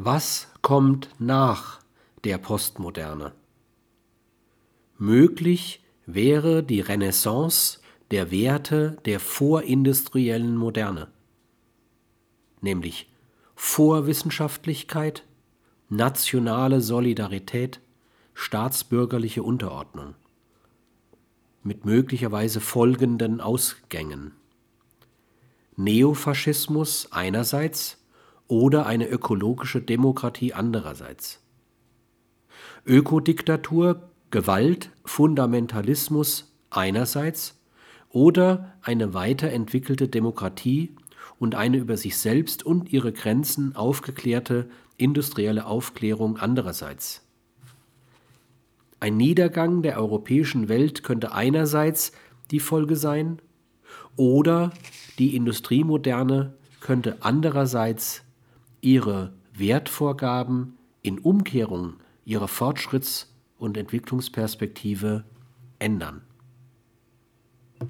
Was kommt nach der Postmoderne? Möglich wäre die Renaissance der Werte der vorindustriellen Moderne, nämlich Vorwissenschaftlichkeit, nationale Solidarität, staatsbürgerliche Unterordnung, mit möglicherweise folgenden Ausgängen. Neofaschismus einerseits oder eine ökologische Demokratie andererseits. Ökodiktatur, Gewalt, Fundamentalismus einerseits oder eine weiterentwickelte Demokratie und eine über sich selbst und ihre Grenzen aufgeklärte industrielle Aufklärung andererseits. Ein Niedergang der europäischen Welt könnte einerseits die Folge sein, oder die Industriemoderne könnte andererseits ihre Wertvorgaben in Umkehrung ihrer Fortschritts- und Entwicklungsperspektive ändern.